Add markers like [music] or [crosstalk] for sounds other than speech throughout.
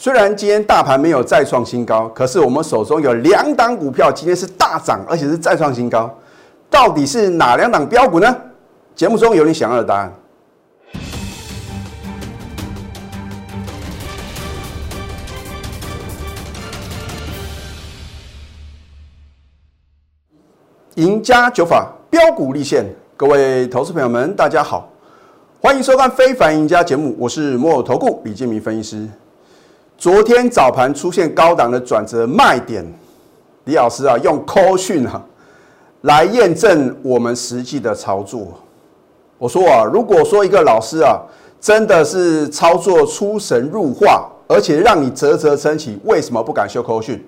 虽然今天大盘没有再创新高，可是我们手中有两档股票今天是大涨，而且是再创新高。到底是哪两档标股呢？节目中有你想要的答案。赢家九法标股立现，各位投资朋友们，大家好，欢迎收看《非凡赢家》节目，我是摩尔投顾李建明分析师。昨天早盘出现高档的转折卖点，李老师啊，用扣讯啊来验证我们实际的操作。我说啊，如果说一个老师啊，真的是操作出神入化，而且让你啧啧称奇，为什么不敢修扣讯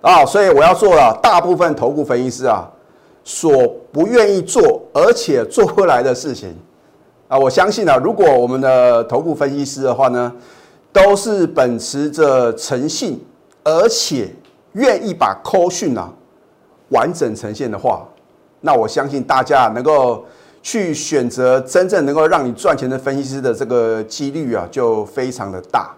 啊？所以我要做了，大部分投顾分析师啊。所不愿意做，而且做不来的事情啊！我相信啊，如果我们的头部分析师的话呢，都是秉持着诚信，而且愿意把扣讯啊完整呈现的话，那我相信大家能够去选择真正能够让你赚钱的分析师的这个几率啊，就非常的大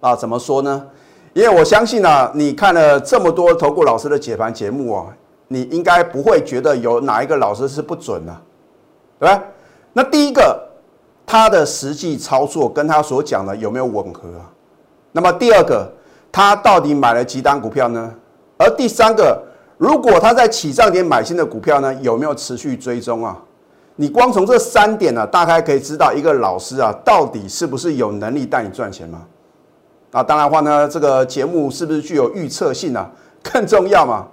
啊！怎么说呢？因为我相信啊，你看了这么多投顾老师的解盘节目啊。你应该不会觉得有哪一个老师是不准的，对吧？那第一个，他的实际操作跟他所讲的有没有吻合啊？那么第二个，他到底买了几单股票呢？而第三个，如果他在起涨点买新的股票呢，有没有持续追踪啊？你光从这三点呢，大概可以知道一个老师啊，到底是不是有能力带你赚钱吗？啊，当然话呢，这个节目是不是具有预测性啊？[laughs] 更重要嘛？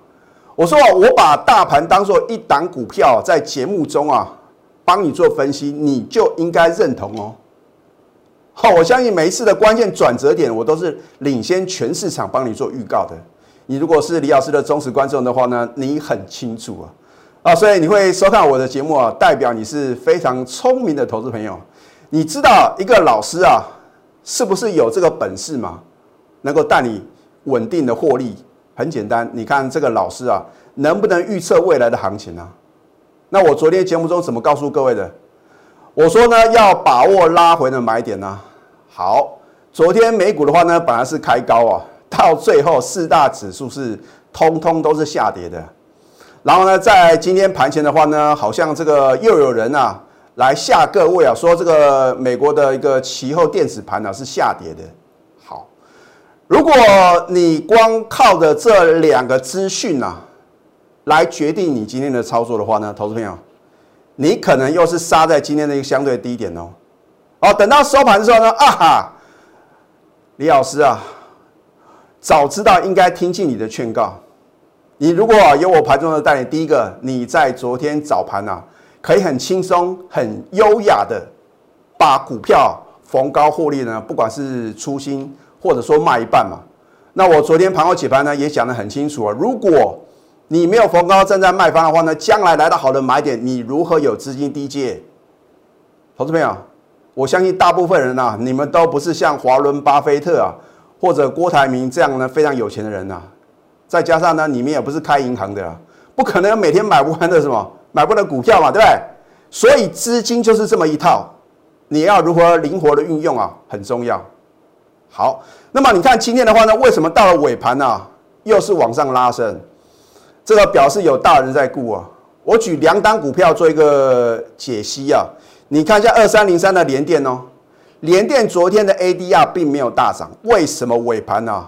我说，我把大盘当做一档股票，在节目中啊，帮你做分析，你就应该认同哦。好，我相信每一次的关键转折点，我都是领先全市场帮你做预告的。你如果是李老师的忠实观众的话呢，你很清楚啊，啊，所以你会收看我的节目啊，代表你是非常聪明的投资朋友。你知道一个老师啊，是不是有这个本事吗？能够带你稳定的获利？很简单，你看这个老师啊，能不能预测未来的行情呢？那我昨天节目中怎么告诉各位的？我说呢，要把握拉回的买点呢。好，昨天美股的话呢，本来是开高啊，到最后四大指数是通通都是下跌的。然后呢，在今天盘前的话呢，好像这个又有人啊来吓各位啊，说这个美国的一个期后电子盘呢是下跌的。好如果你光靠着这两个资讯呐，来决定你今天的操作的话呢，投资朋友，你可能又是杀在今天的一个相对低点哦。哦，等到收盘的时候呢，啊哈，李老师啊，早知道应该听进你的劝告。你如果有我盘中的带领，第一个，你在昨天早盘啊，可以很轻松、很优雅的把股票逢高获利呢，不管是初心。或者说卖一半嘛，那我昨天盘后解盘呢也讲得很清楚啊。如果你没有逢高站在卖方的话呢，将来来到好的买点，你如何有资金低借？投资朋友，我相信大部分人呐，你们都不是像华伦巴菲特啊，或者郭台铭这样呢非常有钱的人呐。再加上呢，你们也不是开银行的，不可能每天买不完的什么买不完的股票嘛，对不对？所以资金就是这么一套，你要如何灵活的运用啊，很重要。好，那么你看今天的话呢，为什么到了尾盘呢，又是往上拉升？这个表示有大人在顾啊。我举两档股票做一个解析啊。你看一下二三零三的联电哦，联电昨天的 ADR 并没有大涨，为什么尾盘呢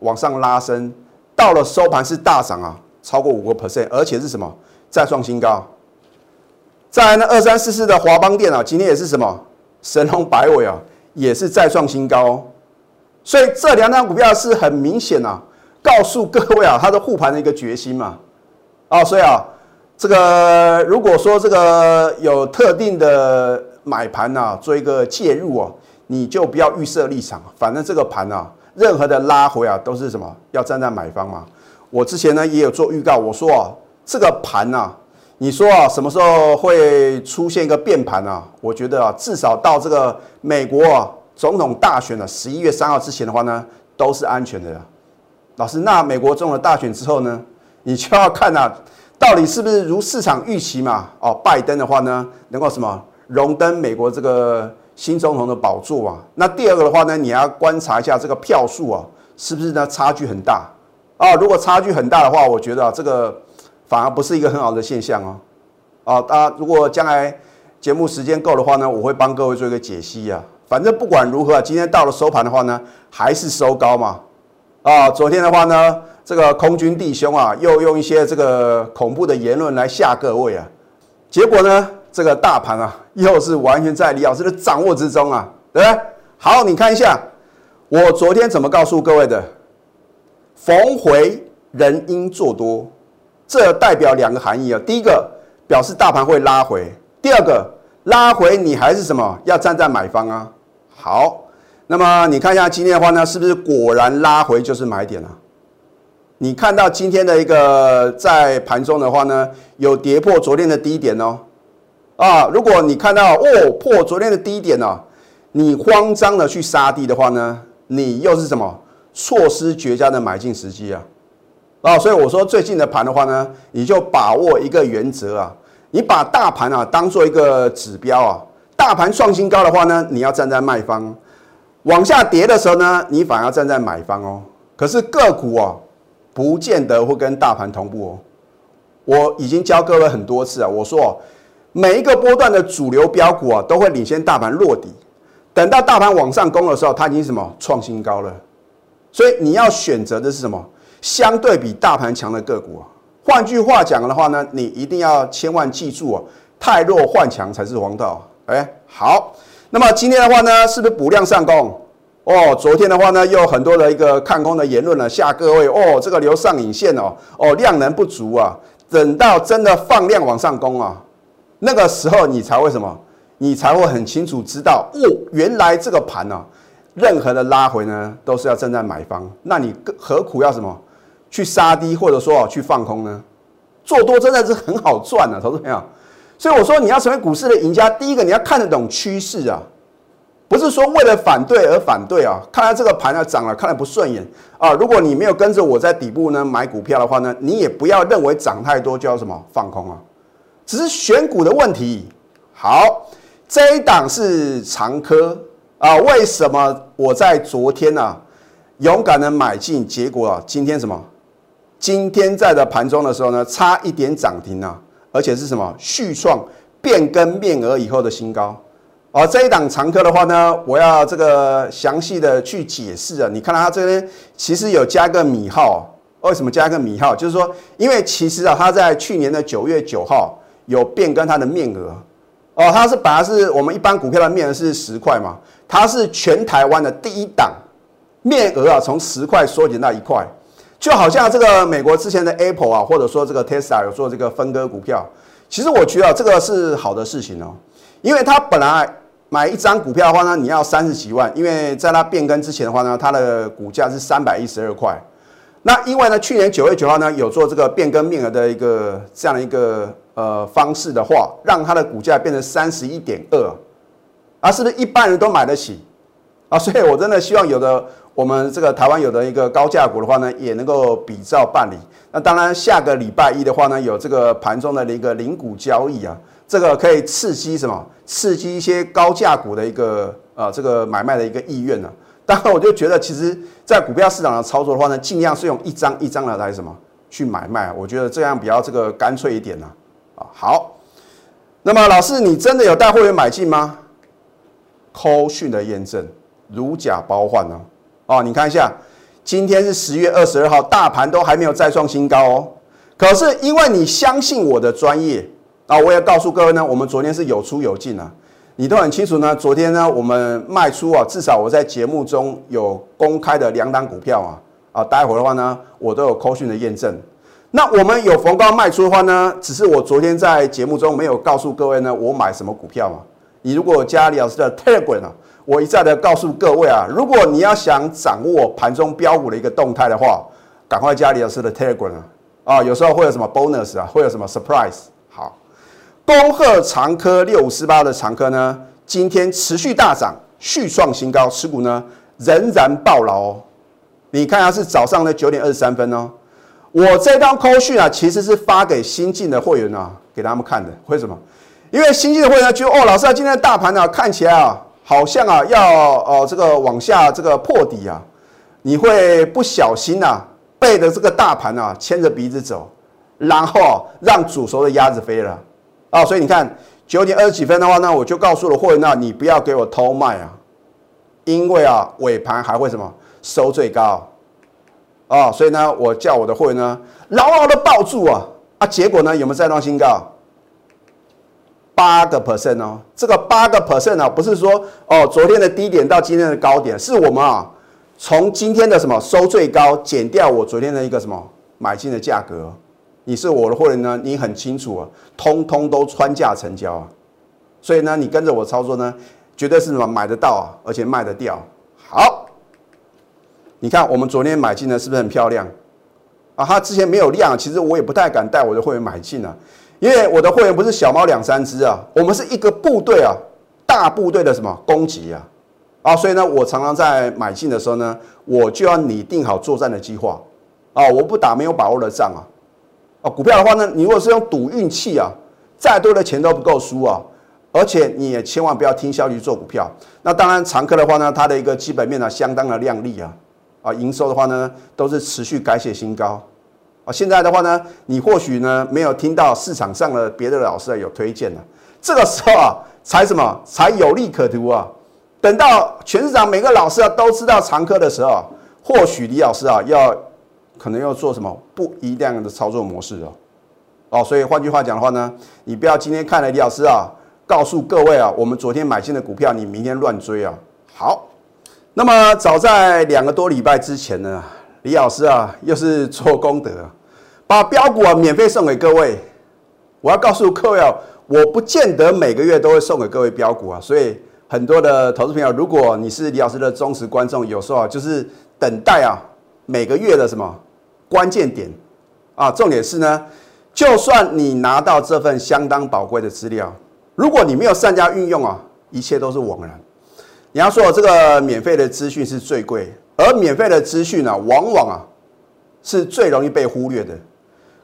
往上拉升？到了收盘是大涨啊，超过五个 percent，而且是什么再创新高？再来呢，二三四四的华邦电啊，今天也是什么神龙摆尾啊，也是再创新高。哦所以这两张股票是很明显啊，告诉各位啊，它的护盘的一个决心嘛，啊，所以啊，这个如果说这个有特定的买盘呐，做一个介入哦，你就不要预设立场，反正这个盘啊，任何的拉回啊，都是什么要站在买方嘛。我之前呢也有做预告，我说啊，这个盘呐，你说啊，什么时候会出现一个变盘啊？我觉得啊，至少到这个美国啊。总统大选的，十一月三号之前的话呢，都是安全的。老师，那美国中了大选之后呢，你就要看啊，到底是不是如市场预期嘛？哦，拜登的话呢，能够什么荣登美国这个新总统的宝座啊。那第二个的话呢，你要观察一下这个票数啊，是不是呢差距很大啊？如果差距很大的话，我觉得这个反而不是一个很好的现象哦。啊，大家如果将来节目时间够的话呢，我会帮各位做一个解析啊。反正不管如何，今天到了收盘的话呢，还是收高嘛。啊，昨天的话呢，这个空军弟兄啊，又用一些这个恐怖的言论来吓各位啊。结果呢，这个大盘啊，又是完全在李老师的掌握之中啊，对不对？好，你看一下，我昨天怎么告诉各位的？逢回人应做多，这代表两个含义啊。第一个表示大盘会拉回，第二个拉回你还是什么？要站在买方啊。好，那么你看一下今天的话呢，是不是果然拉回就是买点啊？你看到今天的一个在盘中的话呢，有跌破昨天的低点哦。啊，如果你看到哦破昨天的低点呢，你慌张的去杀低的话呢，你又是什么错失绝佳的买进时机啊？啊，所以我说最近的盘的话呢，你就把握一个原则啊，你把大盘啊当做一个指标啊。大盘创新高的话呢，你要站在卖方；往下跌的时候呢，你反而站在买方哦。可是个股哦，不见得会跟大盘同步哦。我已经教各位很多次啊，我说每一个波段的主流标股啊，都会领先大盘落底。等到大盘往上攻的时候，它已经什么创新高了。所以你要选择的是什么？相对比大盘强的个股啊。换句话讲的话呢，你一定要千万记住啊，太弱换强才是王道。哎，好，那么今天的话呢，是不是补量上攻？哦，昨天的话呢，又很多的一个看空的言论了，吓各位哦，这个留上影线哦，哦，量能不足啊，等到真的放量往上攻啊，那个时候你才会什么？你才会很清楚知道哦，原来这个盘呢，任何的拉回呢，都是要站在买方，那你何苦要什么去杀低，或者说去放空呢？做多真的是很好赚的，投资朋友。所以我说，你要成为股市的赢家，第一个你要看得懂趋势啊，不是说为了反对而反对啊。看到这个盘呢涨了，看了不顺眼啊。如果你没有跟着我在底部呢买股票的话呢，你也不要认为涨太多就要什么放空啊，只是选股的问题。好，这一档是长科啊，为什么我在昨天呢勇敢的买进，结果啊今天什么？今天在的盘中的时候呢，差一点涨停啊。而且是什么续创变更面额以后的新高，而这一档长科的话呢，我要这个详细的去解释啊。你看到它这边其实有加个米号，为什么加个米号？就是说，因为其实啊，它在去年的九月九号有变更它的面额哦，它是本来是我们一般股票的面额是十块嘛，它是全台湾的第一档面额啊，从十块缩减到一块。就好像这个美国之前的 Apple 啊，或者说这个 Tesla 有做这个分割股票，其实我觉得这个是好的事情哦，因为它本来买一张股票的话呢，你要三十几万，因为在它变更之前的话呢，它的股价是三百一十二块，那因为呢去年九月九号呢有做这个变更面额的一个这样的一个呃方式的话，让它的股价变成三十一点二，啊，是不是一般人都买得起？啊？所以我真的希望有的。我们这个台湾有的一个高价股的话呢，也能够比照办理。那当然，下个礼拜一的话呢，有这个盘中的一个零股交易啊，这个可以刺激什么？刺激一些高价股的一个呃这个买卖的一个意愿呢。当然，我就觉得其实，在股票市场的操作的话呢，尽量是用一张一张的来什么去买卖，我觉得这样比较这个干脆一点呢。啊，好。那么老师，你真的有带会员买进吗？扣讯的验证，如假包换呢？哦，你看一下，今天是十月二十二号，大盘都还没有再创新高哦。可是因为你相信我的专业啊，我也告诉各位呢，我们昨天是有出有进啊，你都很清楚呢。昨天呢，我们卖出啊，至少我在节目中有公开的两档股票啊，啊，待会儿的话呢，我都有扣讯的验证。那我们有逢高卖出的话呢，只是我昨天在节目中没有告诉各位呢，我买什么股票嘛。你如果加李老师的 Telegram 啊。我一再的告诉各位啊，如果你要想掌握盘中标股的一个动态的话，赶快加李老师的 Telegram 啊！啊，有时候会有什么 bonus 啊，会有什么 surprise。好，恭贺长科六五四八的长科呢，今天持续大涨，续创新高，持股呢仍然爆牢哦。你看下是早上的九点二十三分哦。我这张 call 讯啊，其实是发给新进的会员啊，给他们看的。为什么？因为新进的会员觉得哦，老师啊，今天的大盘呢看起来啊。好像啊要呃这个往下这个破底啊，你会不小心啊背着这个大盘啊牵着鼻子走，然后让煮熟的鸭子飞了啊！所以你看九点二十几分的话呢，我就告诉了会员啊，你不要给我偷卖啊，因为啊尾盘还会什么收最高啊，所以呢我叫我的会员呢牢牢的抱住啊啊，结果呢有没有再创新高？八个 percent 哦，这个八个 percent 啊，不是说哦昨天的低点到今天的高点，是我们啊从今天的什么收最高减掉我昨天的一个什么买进的价格，你是我的会员呢，你很清楚啊，通通都穿价成交啊，所以呢，你跟着我操作呢，绝对是什么买得到啊，而且卖得掉。好，你看我们昨天买进的是不是很漂亮啊？它之前没有量，其实我也不太敢带我的会员买进啊。因为我的会员不是小猫两三只啊，我们是一个部队啊，大部队的什么攻击啊，啊，所以呢，我常常在买进的时候呢，我就要拟定好作战的计划啊，我不打没有把握的仗啊，啊，股票的话呢，你如果是用赌运气啊，再多的钱都不够输啊，而且你也千万不要听消息做股票。那当然，常客的话呢，它的一个基本面呢，相当的亮丽啊，啊，营收的话呢，都是持续改写新高。啊，现在的话呢，你或许呢没有听到市场上的别的老师有推荐的，这个时候啊，才什么才有利可图啊。等到全市场每个老师啊都知道常科的时候，或许李老师啊要可能要做什么不一样的操作模式哦。哦，所以换句话讲的话呢，你不要今天看了李老师啊，告诉各位啊，我们昨天买进的股票，你明天乱追啊。好，那么早在两个多礼拜之前呢。李老师啊，又是做功德，把标股啊免费送给各位。我要告诉各位啊，我不见得每个月都会送给各位标股啊，所以很多的投资朋友，如果你是李老师的忠实观众，有时候啊就是等待啊每个月的什么关键点啊，重点是呢，就算你拿到这份相当宝贵的资料，如果你没有善加运用啊，一切都是枉然。你要说这个免费的资讯是最贵。而免费的资讯呢，往往啊是最容易被忽略的。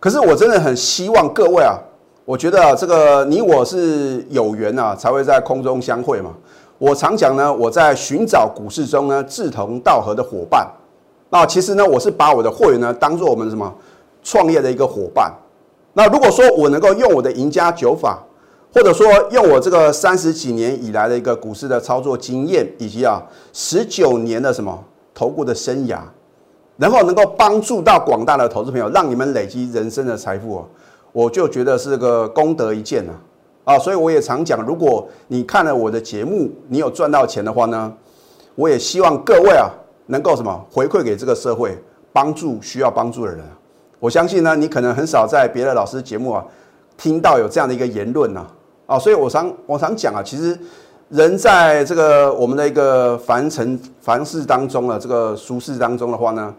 可是我真的很希望各位啊，我觉得啊，这个你我是有缘啊，才会在空中相会嘛。我常讲呢，我在寻找股市中呢志同道合的伙伴。那其实呢，我是把我的会员呢当做我们什么创业的一个伙伴。那如果说我能够用我的赢家九法，或者说用我这个三十几年以来的一个股市的操作经验，以及啊十九年的什么。投顾的生涯，然后能够帮助到广大的投资朋友，让你们累积人生的财富啊，我就觉得是个功德一件啊啊！所以我也常讲，如果你看了我的节目，你有赚到钱的话呢，我也希望各位啊，能够什么回馈给这个社会，帮助需要帮助的人。我相信呢，你可能很少在别的老师节目啊听到有这样的一个言论呐啊！所以我常我常讲啊，其实。人在这个我们的一个凡尘凡事当中啊，这个俗世当中的话呢，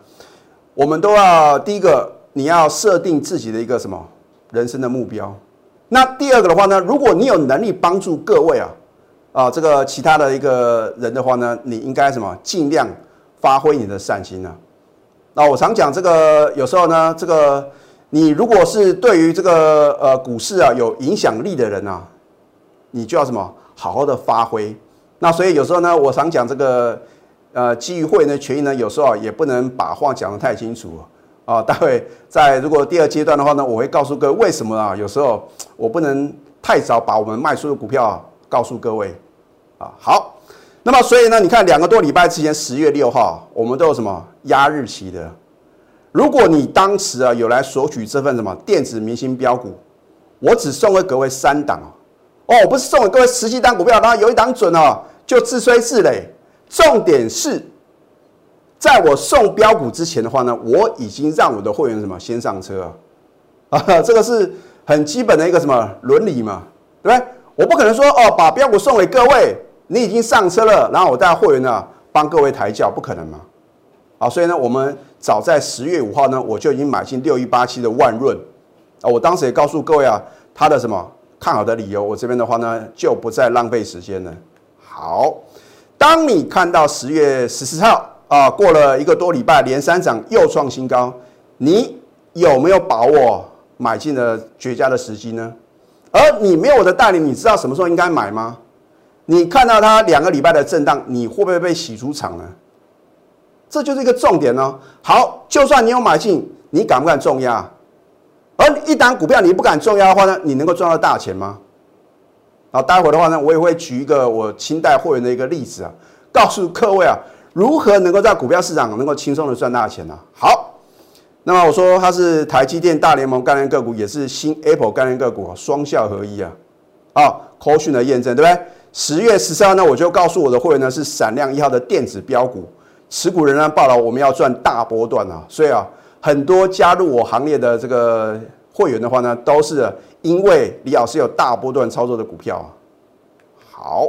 我们都要第一个，你要设定自己的一个什么人生的目标。那第二个的话呢，如果你有能力帮助各位啊，啊，这个其他的一个人的话呢，你应该什么尽量发挥你的善心啊。那我常讲这个，有时候呢，这个你如果是对于这个呃股市啊有影响力的人啊，你就要什么？好好的发挥，那所以有时候呢，我常讲这个，呃，基于会员的权益呢，有时候也不能把话讲得太清楚啊。待会在如果第二阶段的话呢，我会告诉各位为什么啊，有时候我不能太早把我们卖出的股票告诉各位啊。好，那么所以呢，你看两个多礼拜之前，十月六号，我们都有什么压日期的？如果你当时啊有来索取这份什么电子明星标股，我只送给各位三档哦，哦，我不是送给各位十几档股票，然后有一档准哦，就自吹自擂。重点是，在我送标股之前的话呢，我已经让我的会员什么先上车啊，啊，[laughs] 这个是很基本的一个什么伦理嘛，对不对？我不可能说哦，把标股送给各位，你已经上车了，然后我带会员呢帮各位抬轿，不可能嘛。好，所以呢，我们早在十月五号呢，我就已经买进六一八七的万润啊，我当时也告诉各位啊，它的什么？看好的理由，我这边的话呢，就不再浪费时间了。好，当你看到十月十四号啊，过了一个多礼拜，连三涨又创新高，你有没有把握买进的绝佳的时机呢？而你没有我的带领，你知道什么时候应该买吗？你看到它两个礼拜的震荡，你会不会被洗出场呢？这就是一个重点哦。好，就算你有买进，你敢不敢重压？而一档股票你不敢重压的话呢，你能够赚到大钱吗？好，待会的话呢，我也会举一个我清代会员的一个例子啊，告诉各位啊，如何能够在股票市场能够轻松的赚大钱呢？好，那么我说它是台积电大联盟概念个股，也是新 Apple 概念个股，双效合一啊。啊 c a u t i o n 的验证，对不对？十月十三号呢，我就告诉我的会员呢，是闪亮一号的电子标股，持股仍然报道我们要赚大波段啊，所以啊，很多加入我行列的这个会员的话呢，都是因为李老师有大波段操作的股票啊。好，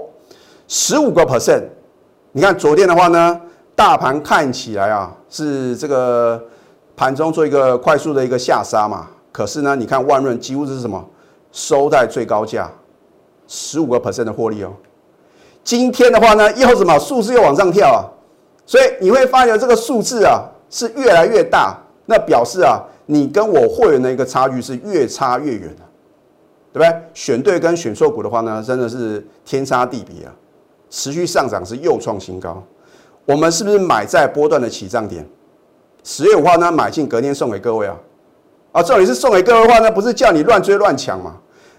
十五个 percent，你看昨天的话呢，大盘看起来啊是这个盘中做一个快速的一个下杀嘛，可是呢，你看万润几乎是什么收在最高价。十五个 percent 的获利哦，今天的话呢，又什么数字又往上跳啊，所以你会发现这个数字啊是越来越大，那表示啊你跟我会员的一个差距是越差越远的，对不对？选对跟选错股的话呢，真的是天差地别啊，持续上涨是又创新高，我们是不是买在波段的起涨点？十月五号呢买进，隔天送给各位啊，啊，这里是送给各位的话呢，不是叫你乱追乱抢嘛？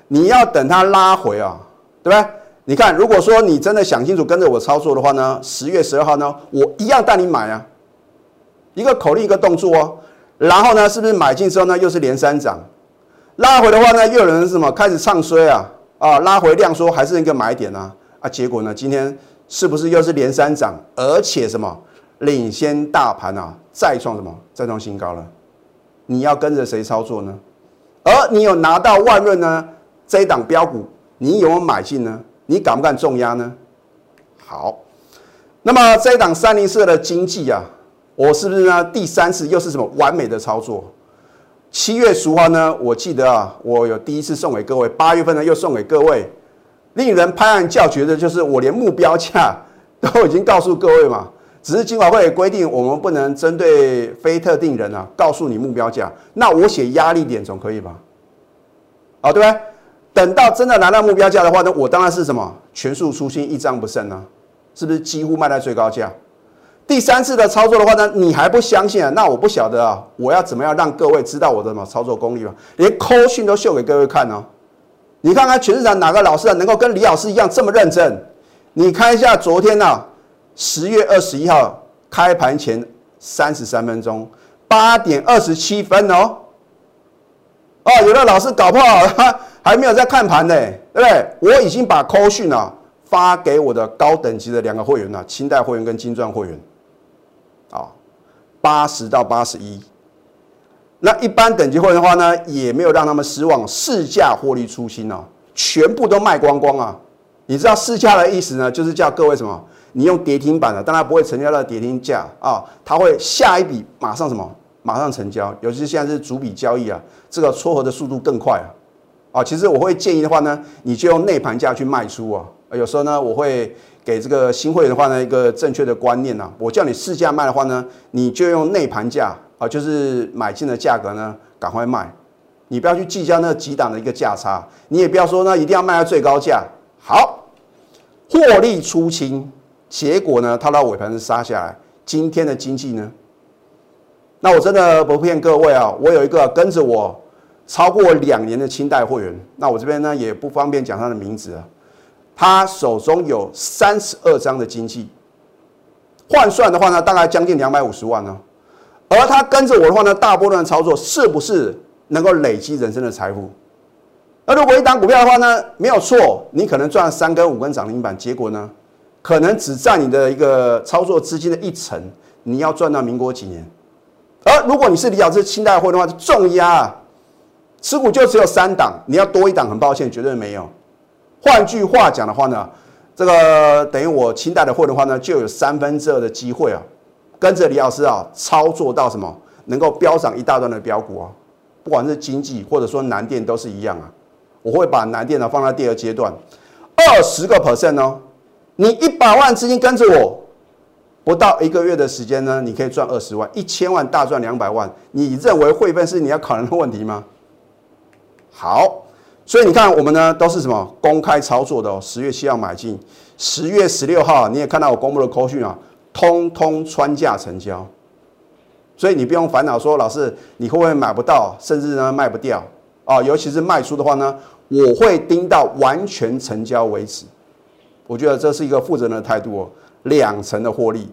你要等它拉回啊，对不对？你看，如果说你真的想清楚跟着我操作的话呢，十月十二号呢，我一样带你买啊，一个口令一个动作哦。然后呢，是不是买进之后呢，又是连三涨，拉回的话呢，又有人什么开始唱衰啊啊，拉回量缩还是一个买点啊啊，结果呢，今天是不是又是连三涨，而且什么领先大盘啊，再创什么再创新高了？你要跟着谁操作呢？而你有拿到万润呢？这一档标股，你有没有买进呢？你敢不敢重压呢？好，那么这一档三零四的经济啊，我是不是呢？第三次又是什么完美的操作？七月十五号呢？我记得啊，我有第一次送给各位，八月份呢又送给各位，令人拍案叫绝的就是我连目标价都已经告诉各位嘛，只是金管会规定我们不能针对非特定人啊告诉你目标价，那我写压力点总可以吧？啊，对不对？等到真的拿到目标价的话呢，我当然是什么全数出清，一张不剩呢？是不是几乎卖在最高价？第三次的操作的话呢，你还不相信啊？那我不晓得啊，我要怎么样让各位知道我的什么操作功力吧？连扣讯都秀给各位看哦。你看看全市场哪个老师啊能够跟李老师一样这么认真？你看一下昨天呢，十月二十一号开盘前三十三分钟，八点二十七分哦。哦，有的老师搞不好 [laughs] 还没有在看盘呢，对不对？我已经把扣讯啊发给我的高等级的两个会员了，清代会员跟金钻会员，八十到八十一。那一般等级会员的话呢，也没有让他们失望，市价获利出清哦，全部都卖光光啊！你知道市价的意思呢，就是叫各位什么？你用跌停板的，当然不会成交到跌停价啊，它会下一笔马上什么？马上成交，尤其是现在是逐笔交易啊，这个撮合的速度更快啊！啊，其实我会建议的话呢，你就用内盘价去卖出啊。有时候呢，我会给这个新会员的话呢一个正确的观念呐。我叫你市价卖的话呢，你就用内盘价啊，就是买进的价格呢，赶快卖。你不要去计较那几档的一个价差，你也不要说呢一定要卖到最高价。好，获利出清，结果呢，它到尾盘是杀下来。今天的经济呢？那我真的不骗各位啊，我有一个跟着我超过两年的清代会员，那我这边呢也不方便讲他的名字啊，他手中有三十二张的经济，换算的话呢，大概将近两百五十万呢。而他跟着我的话呢，大波段操作是不是能够累积人生的财富？那如果一档股票的话呢，没有错，你可能赚三根五根涨停板，结果呢，可能只占你的一个操作资金的一成，你要赚到民国几年？而如果你是李老师清代会的话，重压，持股就只有三档，你要多一档，很抱歉，绝对没有。换句话讲的话呢，这个等于我清代的会的话呢，就有三分之二的机会啊，跟着李老师啊操作到什么，能够飙涨一大段的标股啊，不管是经济或者说南电都是一样啊。我会把南电呢放在第二阶段，二十个 percent 哦，你一百万资金跟着我。不到一个月的时间呢，你可以赚二十万，一千万大赚两百万。你认为汇分是你要考量的问题吗？好，所以你看，我们呢都是什么公开操作的哦。十月七号买进，十月十六号你也看到我公布的口讯啊，通通穿价成交。所以你不用烦恼说，老师你会不会买不到，甚至呢卖不掉啊？尤其是卖出的话呢，我会盯到完全成交为止。我觉得这是一个负责任的态度哦，两成的获利。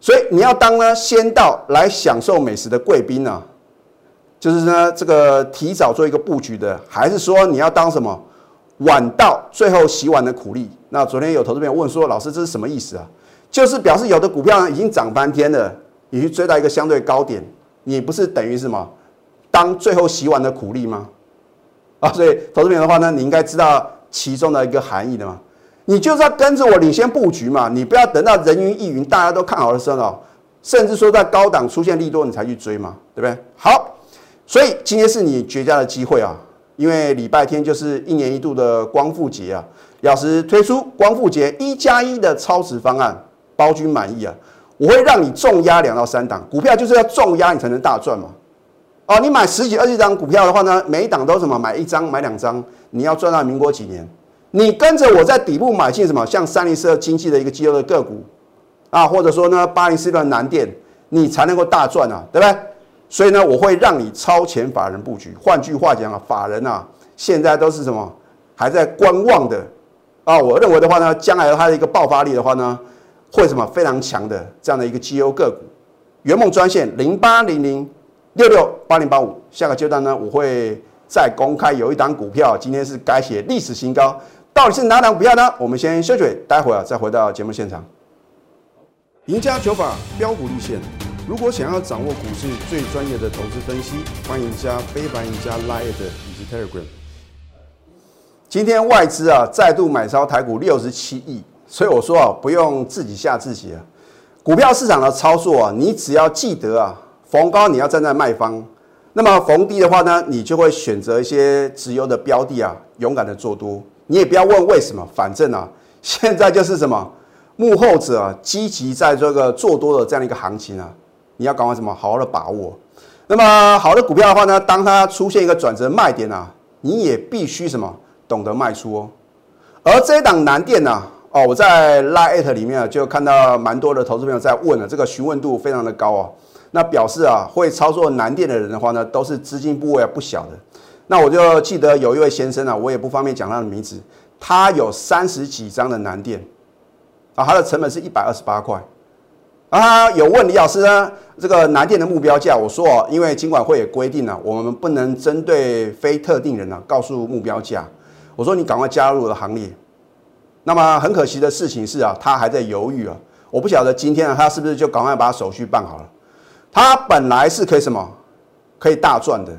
所以你要当呢先到来享受美食的贵宾呢，就是呢这个提早做一个布局的，还是说你要当什么晚到最后洗碗的苦力？那昨天有投资朋友问说，老师这是什么意思啊？就是表示有的股票呢已经涨翻天了，你去追到一个相对高点，你不是等于什么当最后洗碗的苦力吗？啊，所以投资朋友的话呢，你应该知道其中的一个含义的嘛。你就是要跟着我领先布局嘛，你不要等到人云亦云，大家都看好的时候，甚至说在高档出现利多你才去追嘛，对不对？好，所以今天是你绝佳的机会啊，因为礼拜天就是一年一度的光复节啊，老师推出光复节一加一的超值方案。包君满意啊！我会让你重压两到三档股票，就是要重压你才能大赚嘛。哦，你买十几、二十张股票的话呢，每一档都什么？买一张、买两张，你要赚到民国几年？你跟着我在底部买进什么？像三零四二经济的一个绩优的个股啊，或者说呢八零四的南电，你才能够大赚啊，对不对？所以呢，我会让你超前法人布局。换句话讲啊，法人啊，现在都是什么？还在观望的啊。我认为的话呢，将来它的一个爆发力的话呢？会什么非常强的这样的一个绩优个股，圆梦专线零八零零六六八零八五，下个阶段呢，我会再公开有一档股票，今天是改写历史新高，到底是哪档股票呢？我们先休息，待会儿再回到节目现场。赢家九法标股立线，如果想要掌握股市最专业的投资分析，欢迎加非凡、赢家 Line 以及 Telegram。今天外资啊再度买超台股六十七亿。所以我说啊，不用自己吓自己啊。股票市场的操作啊，你只要记得啊，逢高你要站在卖方，那么逢低的话呢，你就会选择一些直优的标的啊，勇敢的做多。你也不要问为什么，反正啊，[laughs] 现在就是什么幕后者啊积极在这个做多的这样一个行情啊，你要赶快什么好好的把握。那么好的股票的话呢，当它出现一个转折卖点啊，你也必须什么懂得卖出哦。而这一档难电呢？哦，我在 Lite 里面就看到蛮多的投资朋友在问了，这个询问度非常的高啊。那表示啊，会操作南电的人的话呢，都是资金部位啊不小的。那我就记得有一位先生啊，我也不方便讲他的名字，他有三十几张的南电啊，他的成本是一百二十八块啊。有问李老师呢，这个南电的目标价，我说哦，因为金管会也规定了，我们不能针对非特定人呢告诉目标价。我说你赶快加入我的行列。那么很可惜的事情是啊，他还在犹豫啊。我不晓得今天啊，他是不是就赶快把手续办好了？他本来是可以什么，可以大赚的，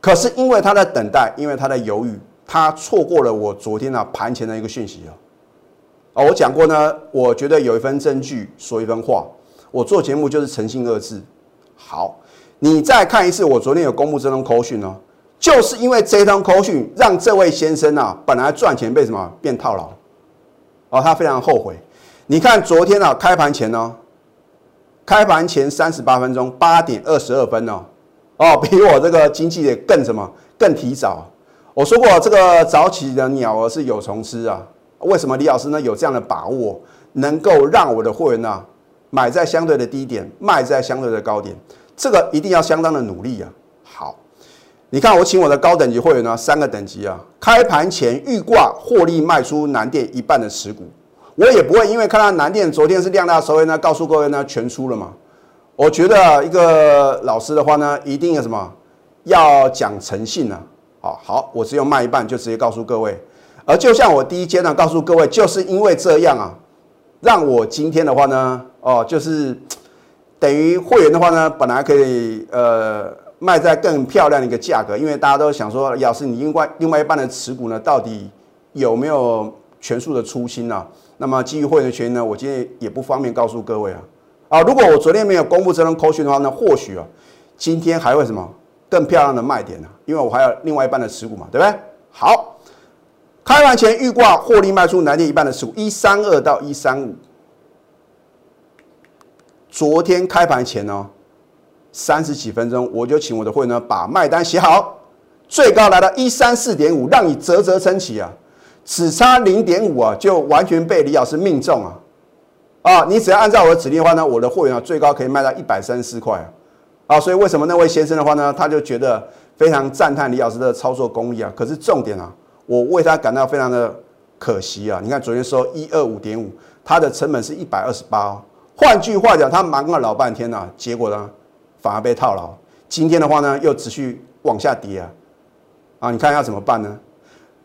可是因为他在等待，因为他在犹豫，他错过了我昨天啊盘前的一个讯息啊。啊，我讲过呢，我觉得有一份证据说一分话，我做节目就是诚信二字。好，你再看一次，我昨天有公布这通口讯哦，就是因为这通口讯让这位先生啊，本来赚钱被什么变套牢。哦，他非常后悔。你看昨天啊，开盘前呢，开盘前三十八分钟，八点二十二分哦，哦，比我这个经济的更什么更提早。我说过，这个早起的鸟儿是有虫吃啊。为什么李老师呢有这样的把握，能够让我的会员呢买在相对的低点，卖在相对的高点？这个一定要相当的努力啊。好。你看，我请我的高等级会员呢，三个等级啊，开盘前预挂获利卖出南电一半的持股，我也不会因为看到南电昨天是量大收益呢，告诉各位呢全出了嘛。我觉得一个老师的话呢，一定要什么，要讲诚信啊。好好，我只有卖一半，就直接告诉各位。而就像我第一阶段告诉各位，就是因为这样啊，让我今天的话呢，哦，就是等于会员的话呢，本来可以呃。卖在更漂亮的一个价格，因为大家都想说，要是你另外另外一半的持股呢，到底有没有全数的出清呢？那么基于会员的权益呢，我今天也不方便告诉各位啊。啊，如果我昨天没有公布这张扣讯的话呢，或许啊，今天还会什么更漂亮的卖点呢？因为我还有另外一半的持股嘛，对不对？好，开盘前预挂获利卖出南电一半的数，一三二到一三五。昨天开盘前呢？三十几分钟，我就请我的会员呢把卖单写好，最高来到一三四点五，让你啧啧称奇啊！只差零点五啊，就完全被李老师命中啊！啊，你只要按照我的指令的话呢，我的货源啊最高可以卖到一百三十四块啊！啊，所以为什么那位先生的话呢，他就觉得非常赞叹李老师的操作功力啊？可是重点啊，我为他感到非常的可惜啊！你看昨天收一二五点五，它的成本是一百二十八，换句话讲，他忙了老半天啊，结果呢反而被套牢。今天的话呢，又持续往下跌啊！啊，你看要怎么办呢？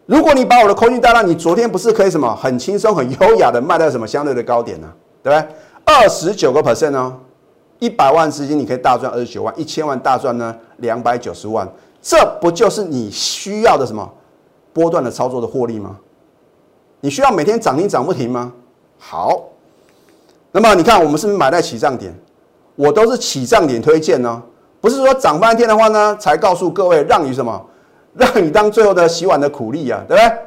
如果你把我的空运带到，你昨天不是可以什么很轻松、很优雅的卖到什么相对的高点呢？对不对？二十九个 percent 哦，一百万资金你可以大赚二十九万，一千万大赚呢两百九十万，这不就是你需要的什么波段的操作的获利吗？你需要每天涨停涨不停吗？好，那么你看我们是不是买在起涨点？我都是起涨点推荐呢，不是说涨半天的话呢才告诉各位让你什么。让你当最后的洗碗的苦力啊，对不对？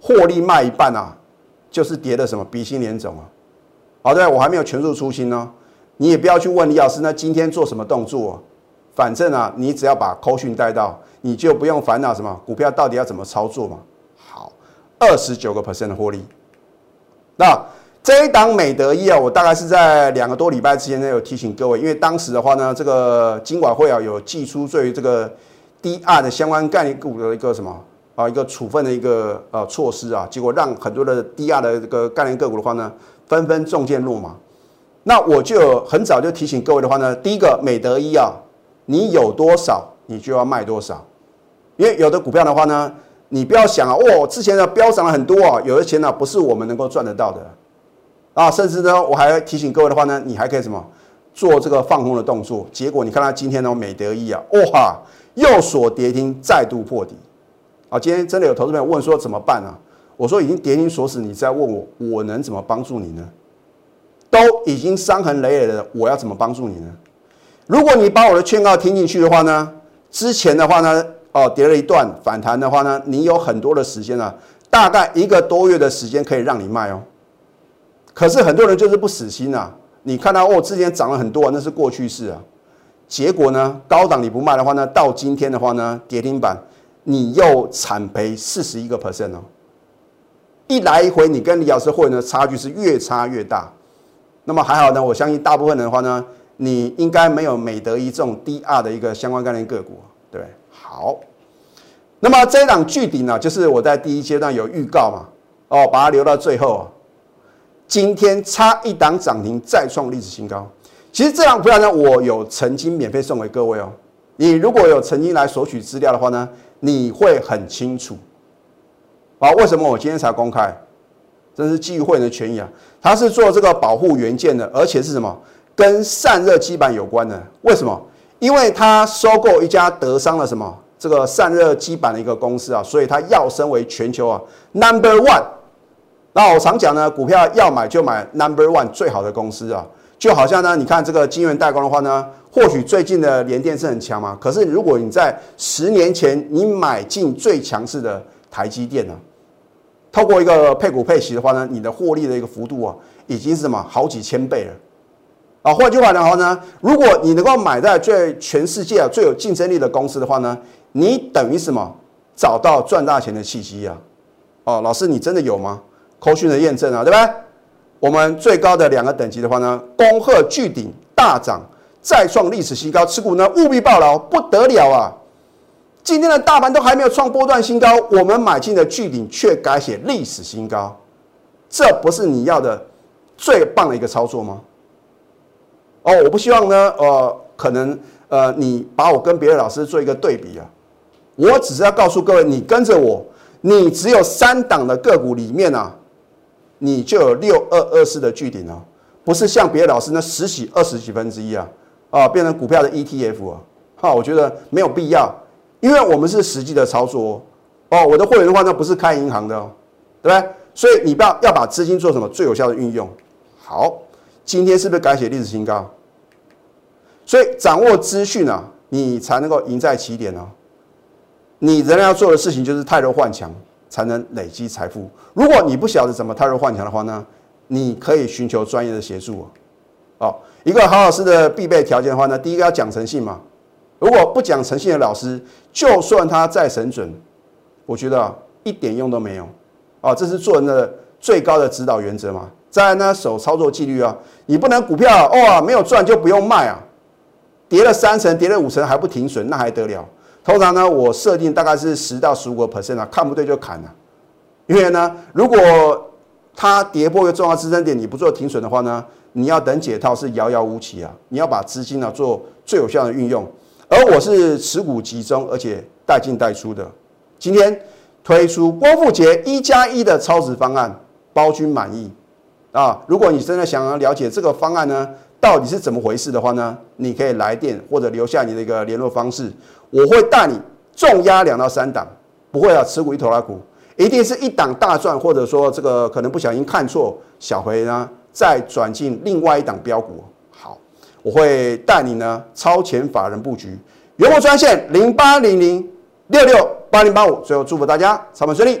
获利卖一半啊，就是跌的什么鼻青脸肿啊。好，对，我还没有全数出清呢。你也不要去问李老师，那今天做什么动作？反正啊，你只要把扣讯带到，你就不用烦恼什么股票到底要怎么操作嘛。好，二十九个 percent 的获利。那这一档美德一啊，我大概是在两个多礼拜之前呢有提醒各位，因为当时的话呢，这个金管会啊有寄出对于这个。低 R 的相关概念股的一个什么啊，一个处分的一个呃措施啊，结果让很多的低 R 的这个概念个股的话呢，纷纷中箭落马。那我就很早就提醒各位的话呢，第一个美德一啊，你有多少你就要卖多少，因为有的股票的话呢，你不要想啊，哦，之前的飙涨了很多啊，有的钱呢不是我们能够赚得到的啊，甚至呢，我还提醒各位的话呢，你还可以什么做这个放空的动作，结果你看它今天呢，美德一啊，哇！又锁跌停，再度破底，啊！今天真的有投资朋友问说怎么办啊？我说已经跌停锁死，你再问我，我能怎么帮助你呢？都已经伤痕累累的，我要怎么帮助你呢？如果你把我的劝告听进去的话呢，之前的话呢，哦，跌了一段反弹的话呢，你有很多的时间啊，大概一个多月的时间可以让你卖哦。可是很多人就是不死心啊！你看到哦，之前涨了很多，那是过去式啊。结果呢，高档你不卖的话呢，到今天的话呢，跌停板你又惨赔四十一个 percent 哦。一来一回，你跟李老师会呢差距是越差越大。那么还好呢，我相信大部分人的话呢，你应该没有美德一这种低 R 的一个相关概念个股，对好，那么这一档巨顶呢，就是我在第一阶段有预告嘛，哦，把它留到最后。今天差一档涨停，再创历史新高。其实这样股票呢，我有曾经免费送给各位哦。你如果有曾经来索取资料的话呢，你会很清楚啊。为什么我今天才公开？这是基于会员的权益啊。它是做这个保护元件的，而且是什么？跟散热基板有关的。为什么？因为他收购一家德商的什么这个散热基板的一个公司啊，所以它要升为全球啊 number one。那我常讲呢，股票要买就买 number one 最好的公司啊。就好像呢，你看这个晶圆代工的话呢，或许最近的联电是很强嘛。可是如果你在十年前你买进最强势的台积电呢，透过一个配股配息的话呢，你的获利的一个幅度啊，已经是什么好几千倍了啊。换句话的话呢，如果你能够买在最全世界啊最有竞争力的公司的话呢，你等于什么找到赚大钱的契机啊？哦，老师你真的有吗？扣讯的验证啊，对不对？我们最高的两个等级的话呢，恭贺巨顶大涨，再创历史新高，持股呢务必爆牢，不得了啊！今天的大盘都还没有创波段新高，我们买进的巨顶却改写历史新高，这不是你要的最棒的一个操作吗？哦，我不希望呢，呃，可能呃，你把我跟别的老师做一个对比啊，我只是要告诉各位，你跟着我，你只有三档的个股里面啊。你就有六二二四的巨顶哦，不是像别的老师那十几二十几分之一啊，啊，变成股票的 ETF 啊，哈，我觉得没有必要，因为我们是实际的操作哦，我的会员的话那不是开银行的哦，对不对？所以你不要要把资金做什么最有效的运用。好，今天是不是改写历史新高？所以掌握资讯啊，你才能够赢在起点哦。你仍然要做的事情就是泰弱换强。才能累积财富。如果你不晓得怎么泰弱换强的话呢，你可以寻求专业的协助哦。一个好老师的必备条件的话呢，第一个要讲诚信嘛。如果不讲诚信的老师，就算他再神准，我觉得一点用都没有啊！这是做人的最高的指导原则嘛。再来呢，守操作纪律啊，你不能股票哦没有赚就不用卖啊，跌了三成，跌了五成还不停损，那还得了？通常呢，我设定大概是十到十五个 percent 啊，看不对就砍了。因为呢，如果它跌破一个重要支撑点，你不做停损的话呢，你要等解套是遥遥无期啊！你要把资金呢做最有效的运用。而我是持股集中，而且带进带出的。今天推出郭富杰一加一的超值方案，包君满意啊！如果你真的想要了解这个方案呢，到底是怎么回事的话呢，你可以来电或者留下你的一个联络方式，我会带你重压两到三档，不会啊，持股一头拉股，一定是一档大赚，或者说这个可能不小心看错，小回呢再转进另外一档标股。好我会带你呢超前法人布局，原货专线零八零零六六八零八五。最后祝福大家操盘顺利，